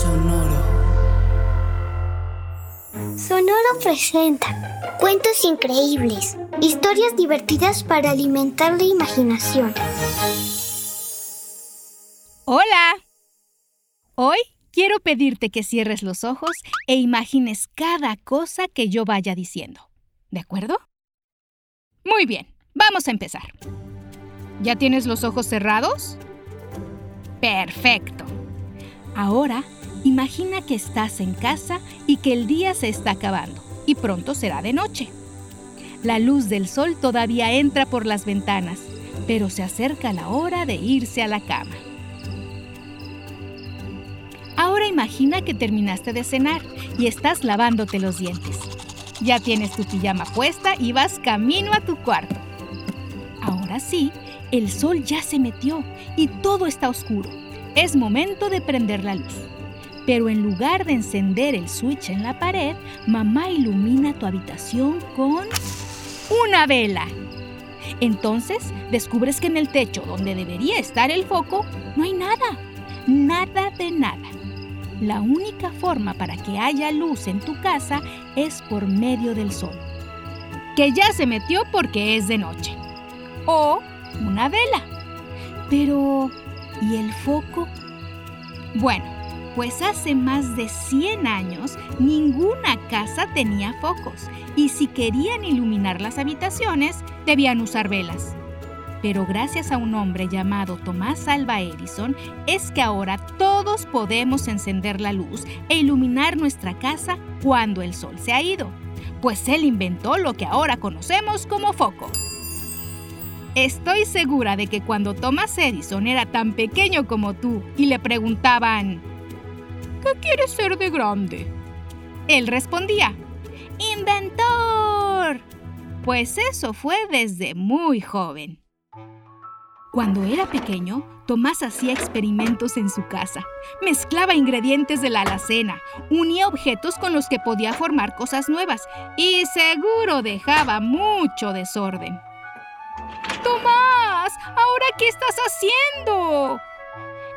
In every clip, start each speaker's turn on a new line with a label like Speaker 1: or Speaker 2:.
Speaker 1: Sonoro.
Speaker 2: Sonoro presenta cuentos increíbles, historias divertidas para alimentar la imaginación.
Speaker 3: Hola. Hoy quiero pedirte que cierres los ojos e imagines cada cosa que yo vaya diciendo. ¿De acuerdo? Muy bien, vamos a empezar. ¿Ya tienes los ojos cerrados? Perfecto. Ahora Imagina que estás en casa y que el día se está acabando y pronto será de noche. La luz del sol todavía entra por las ventanas, pero se acerca la hora de irse a la cama. Ahora imagina que terminaste de cenar y estás lavándote los dientes. Ya tienes tu pijama puesta y vas camino a tu cuarto. Ahora sí, el sol ya se metió y todo está oscuro. Es momento de prender la luz. Pero en lugar de encender el switch en la pared, mamá ilumina tu habitación con una vela. Entonces descubres que en el techo, donde debería estar el foco, no hay nada. Nada de nada. La única forma para que haya luz en tu casa es por medio del sol, que ya se metió porque es de noche. O una vela. Pero, ¿y el foco? Bueno, pues hace más de 100 años ninguna casa tenía focos y si querían iluminar las habitaciones debían usar velas. Pero gracias a un hombre llamado Tomás Alva Edison es que ahora todos podemos encender la luz e iluminar nuestra casa cuando el sol se ha ido, pues él inventó lo que ahora conocemos como foco. Estoy segura de que cuando Thomas Edison era tan pequeño como tú y le preguntaban, ¿Qué quieres ser de grande? Él respondía, ¡Inventor! Pues eso fue desde muy joven. Cuando era pequeño, Tomás hacía experimentos en su casa. Mezclaba ingredientes de la alacena, unía objetos con los que podía formar cosas nuevas y seguro dejaba mucho desorden. Tomás, ¿ahora qué estás haciendo?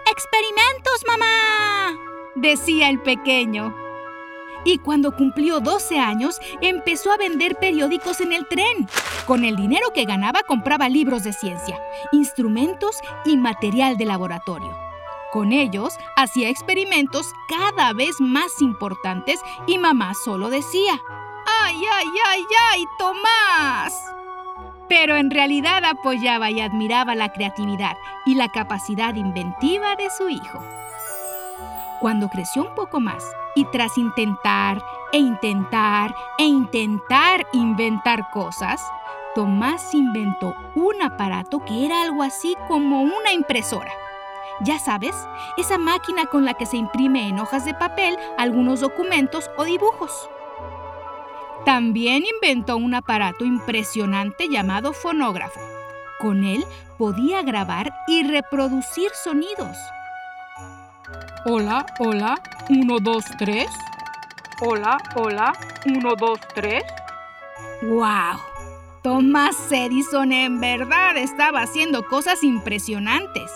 Speaker 3: Experimentos, mamá decía el pequeño. Y cuando cumplió 12 años, empezó a vender periódicos en el tren. Con el dinero que ganaba compraba libros de ciencia, instrumentos y material de laboratorio. Con ellos hacía experimentos cada vez más importantes y mamá solo decía, ¡ay, ay, ay, ay, Tomás! Pero en realidad apoyaba y admiraba la creatividad y la capacidad inventiva de su hijo. Cuando creció un poco más y tras intentar e intentar e intentar inventar cosas, Tomás inventó un aparato que era algo así como una impresora. Ya sabes, esa máquina con la que se imprime en hojas de papel algunos documentos o dibujos. También inventó un aparato impresionante llamado fonógrafo. Con él podía grabar y reproducir sonidos. Hola, hola, 1, 2, 3. Hola, hola, 1, 2, 3. ¡Wow! Thomas Edison en verdad estaba haciendo cosas impresionantes.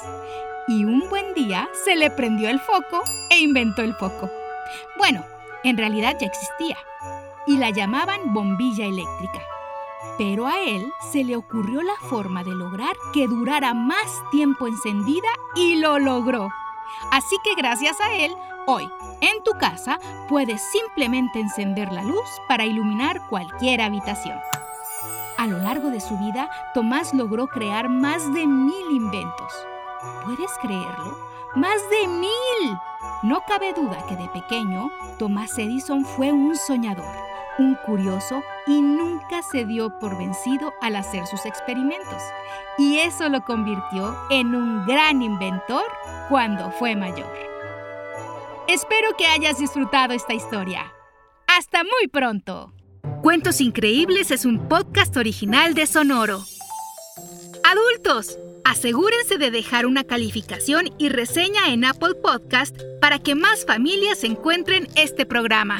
Speaker 3: Y un buen día se le prendió el foco e inventó el foco. Bueno, en realidad ya existía. Y la llamaban bombilla eléctrica. Pero a él se le ocurrió la forma de lograr que durara más tiempo encendida y lo logró. Así que gracias a él, hoy, en tu casa, puedes simplemente encender la luz para iluminar cualquier habitación. A lo largo de su vida, Tomás logró crear más de mil inventos. ¿Puedes creerlo? ¡Más de mil! No cabe duda que de pequeño, Tomás Edison fue un soñador, un curioso y nunca se dio por vencido al hacer sus experimentos. Y eso lo convirtió en un gran inventor cuando fue mayor. Espero que hayas disfrutado esta historia. Hasta muy pronto. Cuentos Increíbles es un podcast original de Sonoro. Adultos, asegúrense de dejar una calificación y reseña en Apple Podcast para que más familias encuentren este programa.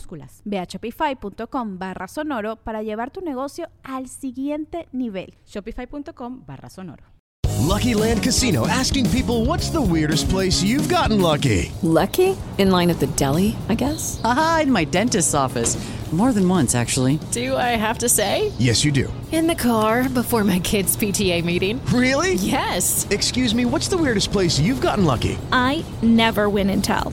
Speaker 4: minúsculas.
Speaker 5: Ve a shopify.com barra sonoro para llevar tu negocio al siguiente nivel.
Speaker 4: Shopify.com barra sonoro.
Speaker 6: Lucky Land Casino asking people what's the weirdest place you've gotten lucky?
Speaker 1: Lucky? In line at the deli, I guess?
Speaker 7: Aha, in my dentist's office. More than once, actually.
Speaker 1: Do I have to say?
Speaker 6: Yes, you do.
Speaker 1: In the car before my kids' PTA meeting.
Speaker 6: Really?
Speaker 1: Yes.
Speaker 6: Excuse me, what's the weirdest place you've gotten lucky?
Speaker 8: I never win and tell.